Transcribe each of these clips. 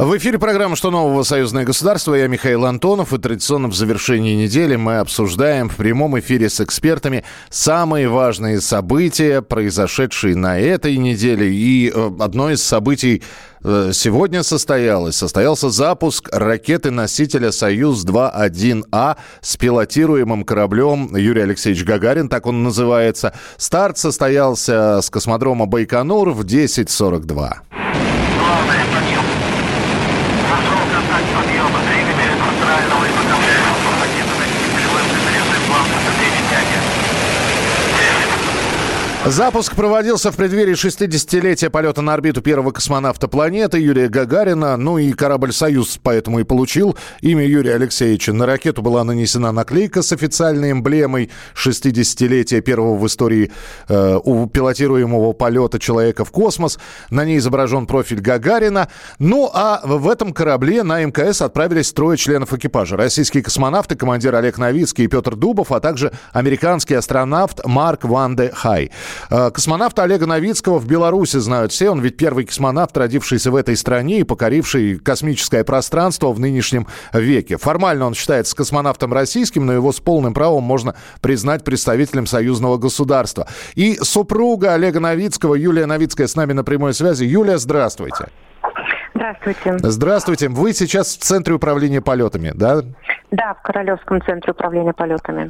В эфире программа «Что нового? Союзное государство». Я Михаил Антонов. И традиционно в завершении недели мы обсуждаем в прямом эфире с экспертами самые важные события, произошедшие на этой неделе. И э, одно из событий э, сегодня состоялось. Состоялся запуск ракеты-носителя «Союз-2-1А» с пилотируемым кораблем Юрий Алексеевич Гагарин, так он называется. Старт состоялся с космодрома Байконур в 10.42. Запуск проводился в преддверии 60-летия полета на орбиту первого космонавта планеты Юрия Гагарина. Ну и корабль «Союз» поэтому и получил имя Юрия Алексеевича. На ракету была нанесена наклейка с официальной эмблемой 60-летия первого в истории э, у пилотируемого полета человека в космос. На ней изображен профиль Гагарина. Ну а в этом корабле на МКС отправились трое членов экипажа. Российские космонавты, командир Олег Новицкий и Петр Дубов, а также американский астронавт Марк Ван де Хай. Э, Космонавта Олега Новицкого в Беларуси знают все. Он ведь первый космонавт, родившийся в этой стране и покоривший космическое пространство в нынешнем веке. Формально он считается космонавтом российским, но его с полным правом можно признать представителем союзного государства. И супруга Олега Новицкого, Юлия Новицкая, с нами на прямой связи. Юлия, здравствуйте. Здравствуйте. Здравствуйте. Вы сейчас в Центре управления полетами, да? Да, в Королевском центре управления полетами.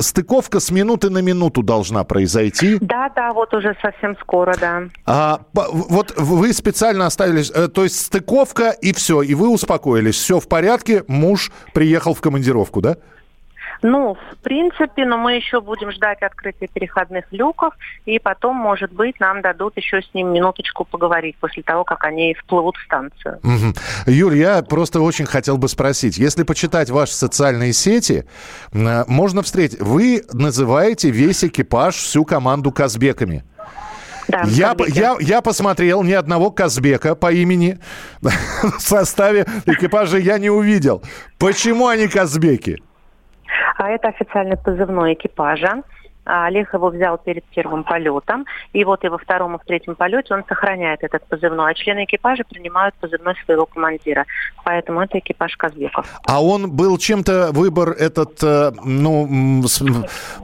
Стыковка с минуты на минуту должна произойти. Да, да, вот уже совсем скоро, да. А, вот вы специально оставили, э, то есть стыковка и все, и вы успокоились, все в порядке, муж приехал в командировку, да? Ну, в принципе, но мы еще будем ждать открытия переходных люков, и потом, может быть, нам дадут еще с ним минуточку поговорить после того, как они вплывут в станцию. Мгм. Юль, я просто очень хотел бы спросить, если почитать ваши социальные сети, э, можно встретить, вы называете весь экипаж, всю команду казбеками. Да, Я, Казбеки. я, я посмотрел ни одного Казбека по имени в составе экипажа я не увидел. Почему они Казбеки? А это официальный позывной экипажа. А Олег его взял перед первым полетом, и вот и во втором и в третьем полете он сохраняет этот позывной, а члены экипажа принимают позывной своего командира. Поэтому это экипаж Казбеков. А он был чем-то выбор этот, э, ну,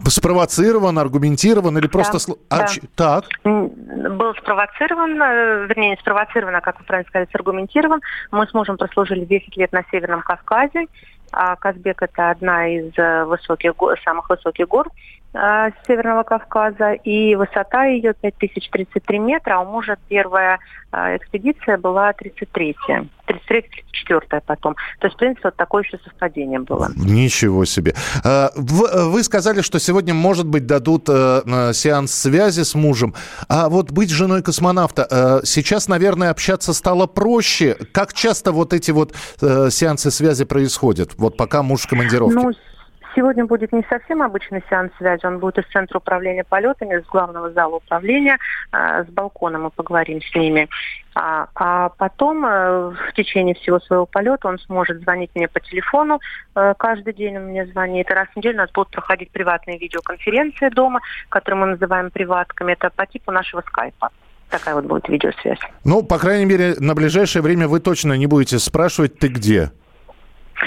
спровоцирован, аргументирован или просто... Да, А да. ч- так. Был спровоцирован, э, вернее, не спровоцирован, а, как вы правильно сказали, саргументирован. Мы с мужем прослужили 10 лет на Северном Кавказе. А Казбек – это одна из э, высоких, самых высоких гор э, Северного Кавказа. И высота ее 5033 метра, а у мужа первая э, экспедиция была 33-я. 33-34 потом. То есть, в принципе, вот такое еще совпадение было. Ничего себе. В- Вы сказали, что сегодня, может быть, дадут э, э, сеанс связи с мужем. А вот быть женой космонавта, э, сейчас, наверное, общаться стало проще. Как часто вот эти вот э, сеансы связи происходят? Вот пока муж в командировке. Ну, сегодня будет не совсем обычный сеанс связи, он будет из центра управления полетами, с главного зала управления, э, с балкона мы поговорим с ними. А, а потом э, в течение всего своего полета он сможет звонить мне по телефону. Э, каждый день он мне звонит. Раз в неделю у нас будут проходить приватные видеоконференции дома, которые мы называем приватками. Это по типу нашего скайпа. Такая вот будет видеосвязь. Ну, по крайней мере, на ближайшее время вы точно не будете спрашивать, ты где?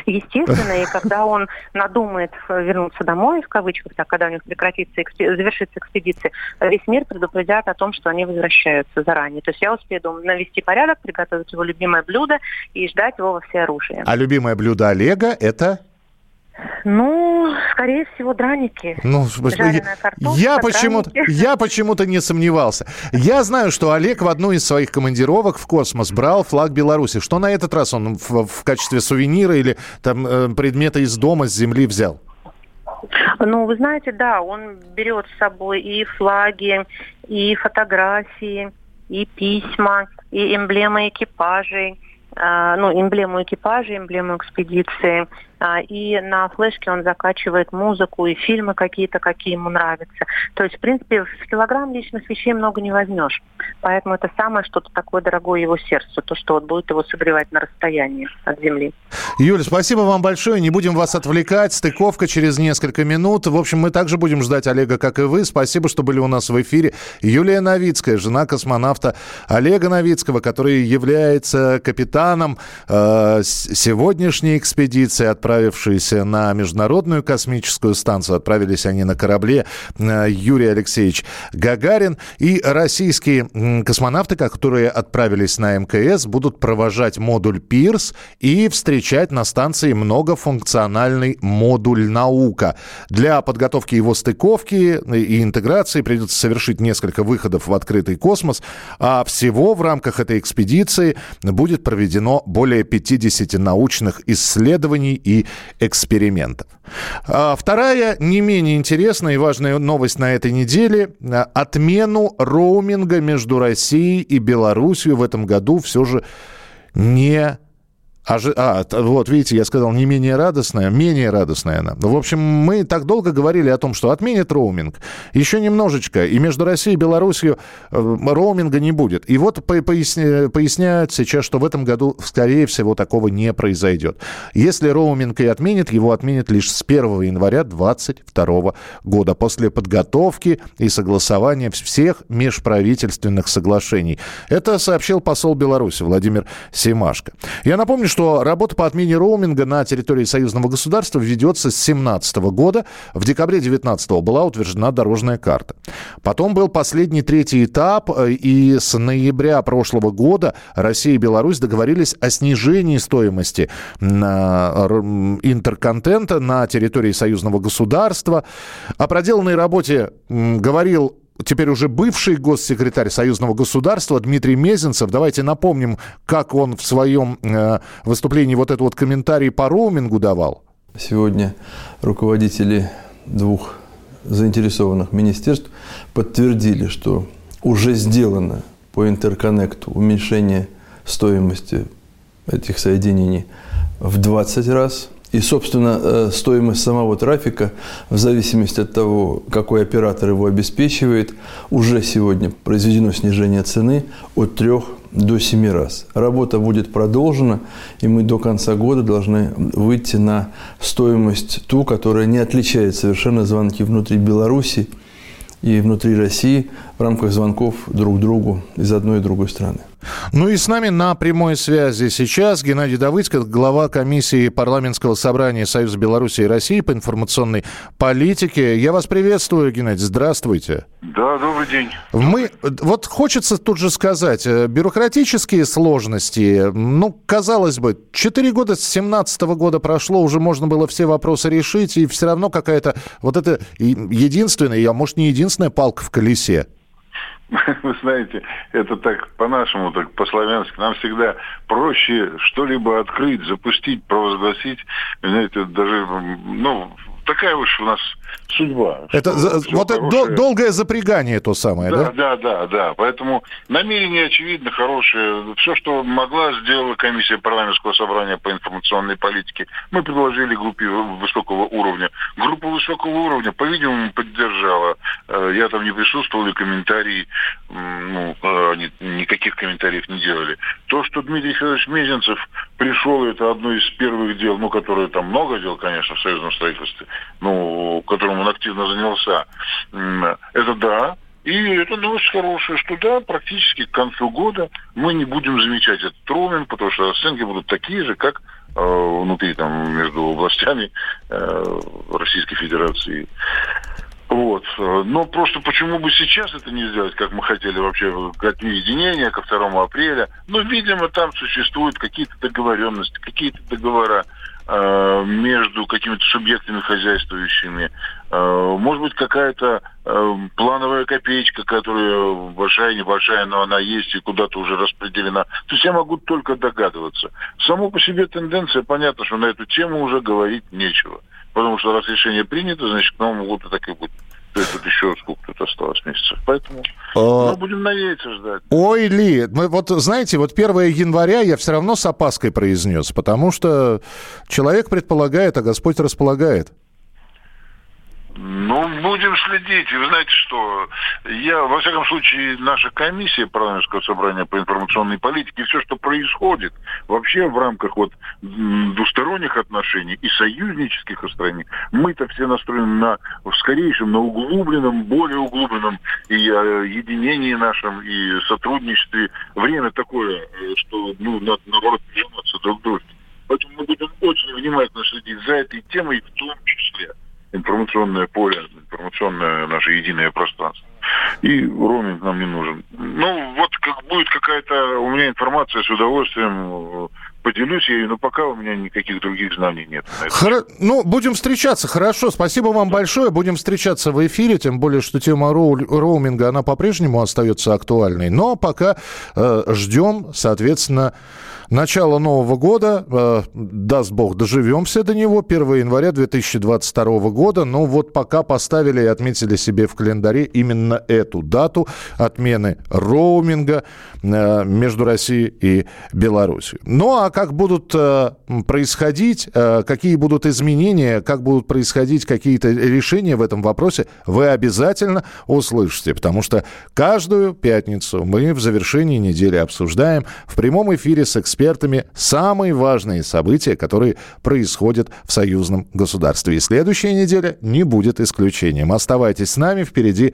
Естественно, и когда он надумает э, вернуться домой, в кавычках, так, когда у них прекратится, завершится экспедиция, весь мир предупредят о том, что они возвращаются заранее. То есть я успею дома навести порядок, приготовить его любимое блюдо и ждать его во всеоружии. А любимое блюдо Олега это... Ну, скорее всего, драники. Ну, Жареная картошка, я почему-то, я почему-то не сомневался. Я знаю, что Олег в одну из своих командировок в космос брал флаг Беларуси. Что на этот раз он в, в качестве сувенира или там э, предмета из дома с земли взял? Ну, вы знаете, да, он берет с собой и флаги, и фотографии, и письма, и эмблемы экипажей, а, ну, эмблему экипажа, эмблему экспедиции. А, и на флешке он закачивает музыку и фильмы какие-то, какие ему нравятся. То есть, в принципе, в килограмм личных вещей много не возьмешь. Поэтому это самое что-то такое дорогое его сердцу, то, что вот будет его согревать на расстоянии от земли. Юля, спасибо вам большое. Не будем вас отвлекать. Стыковка через несколько минут. В общем, мы также будем ждать Олега, как и вы. Спасибо, что были у нас в эфире. Юлия Новицкая, жена космонавта Олега Новицкого, который является капитаном э, сегодняшней экспедиции, отправившейся на Международную космическую станцию. Отправились они на корабле э, Юрий Алексеевич Гагарин. И российские космонавты, которые отправились на МКС, будут провожать модуль «Пирс» и встречать на станции многофункциональный модуль «Наука». Для подготовки его стыковки и интеграции придется совершить несколько выходов в открытый космос, а всего в рамках этой экспедиции будет проведено более 50 научных исследований и экспериментов. А вторая, не менее интересная и важная новость на этой неделе. Отмену роуминга между Россией и Белоруссией в этом году все же не а, а, вот, видите, я сказал не менее радостная, менее радостная она. В общем, мы так долго говорили о том, что отменят роуминг. Еще немножечко, и между Россией и Белоруссией э, роуминга не будет. И вот поясня, поясняют сейчас, что в этом году, скорее всего, такого не произойдет. Если роуминг и отменят, его отменят лишь с 1 января 2022 года, после подготовки и согласования всех межправительственных соглашений. Это сообщил посол Беларуси Владимир Семашко. Я напомню, что работа по отмене роуминга на территории союзного государства ведется с 2017 года. В декабре 2019 была утверждена дорожная карта. Потом был последний третий этап, э, и с ноября прошлого года Россия и Беларусь договорились о снижении стоимости интерконтента на территории союзного государства. О проделанной работе говорил теперь уже бывший госсекретарь союзного государства Дмитрий Мезенцев. Давайте напомним, как он в своем э, выступлении вот этот вот комментарий по роумингу давал. Сегодня руководители двух заинтересованных министерств подтвердили, что уже сделано по интерконнекту уменьшение стоимости этих соединений в 20 раз – и, собственно, э, стоимость самого трафика, в зависимости от того, какой оператор его обеспечивает, уже сегодня произведено снижение цены от 3 до 7 раз. Работа будет продолжена, и мы до конца года должны выйти на стоимость ту, которая не отличает совершенно звонки внутри Беларуси и внутри России в рамках звонков друг другу из одной и другой страны. Ну и с нами на прямой связи сейчас Геннадий Давыдько, глава комиссии парламентского собрания Союза Беларуси и России по информационной политике. Я вас приветствую, Геннадий, здравствуйте. Да, добрый день. Мы, вот хочется тут же сказать, э, бюрократические сложности, ну, казалось бы, 4 года с 17 года прошло, уже можно было все вопросы решить, и все равно какая-то вот это единственная, а может не единственная палка в колесе. Вы знаете, это так по-нашему, так по-славянски. Нам всегда проще что-либо открыть, запустить, провозгласить. Знаете, даже, ну, такая уж у нас судьба. Это за, вот хорошее. это долгое запрягание то самое, да? Да, да, да, да. Поэтому намерение очевидно хорошее. Все, что могла, сделала комиссия парламентского собрания по информационной политике. Мы предложили группе высокого уровня. Группа высокого уровня, по-видимому, поддержала. Э, я там не присутствовал, и комментарии, ну, э, никаких комментариев не делали. То, что Дмитрий Федорович Мезенцев пришел, это одно из первых дел, ну, которое там много дел, конечно, в союзном строительстве, ну, которым он активно занялся. Это да. И это новость хорошая, что да, практически к концу года мы не будем замечать этот роуминг, потому что оценки будут такие же, как э, внутри там между областями э, Российской Федерации. Вот. Но просто почему бы сейчас это не сделать, как мы хотели вообще к дню единения, ко 2 апреля. Но, видимо, там существуют какие-то договоренности, какие-то договора э, между какими-то субъектами хозяйствующими. Э, может быть, какая-то э, плановая копеечка, которая большая, небольшая, но она есть и куда-то уже распределена. То есть я могу только догадываться. Само по себе тенденция, понятно, что на эту тему уже говорить нечего. Потому что раз решение принято, значит, к Новому году так и будет. То есть вот еще сколько тут осталось месяцев. Поэтому а... мы будем надеяться ждать. Ой, Ли, мы, вот знаете, вот 1 января я все равно с опаской произнес, потому что человек предполагает, а Господь располагает. Ну, будем следить. И вы знаете что, я, во всяком случае, наша комиссия парламентского собрания по информационной политике, все, что происходит вообще в рамках вот двусторонних отношений и союзнических отношений, мы-то все настроены на в скорейшем, на углубленном, более углубленном и э, единении нашем, и сотрудничестве. Время такое, э, что, ну, надо, наоборот, прижиматься друг к другу. Поэтому мы будем очень внимательно следить за этой темой в том числе информационное поле, информационное наше единое пространство. И роуминг нам не нужен. Ну, вот как будет какая-то у меня информация, с удовольствием э, поделюсь ею, но пока у меня никаких других знаний нет. Хор... Ну, будем встречаться, хорошо. Спасибо вам да. большое. Будем встречаться в эфире, тем более, что тема роу... роуминга, она по-прежнему остается актуальной. Но пока э, ждем, соответственно, Начало Нового года, э, даст бог, доживемся до него, 1 января 2022 года. Но вот пока поставили и отметили себе в календаре именно эту дату отмены роуминга э, между Россией и Беларусью. Ну а как будут э, происходить, э, какие будут изменения, как будут происходить какие-то решения в этом вопросе, вы обязательно услышите, потому что каждую пятницу мы в завершении недели обсуждаем в прямом эфире с экспертами самые важные события, которые происходят в союзном государстве. И следующая неделя не будет исключением. Оставайтесь с нами, впереди